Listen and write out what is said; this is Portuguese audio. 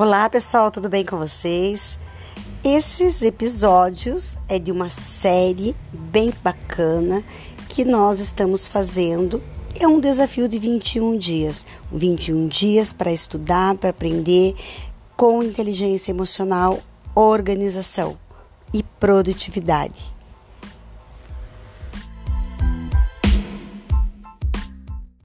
Olá pessoal, tudo bem com vocês? Esses episódios é de uma série bem bacana que nós estamos fazendo. É um desafio de 21 dias 21 dias para estudar, para aprender com inteligência emocional, organização e produtividade.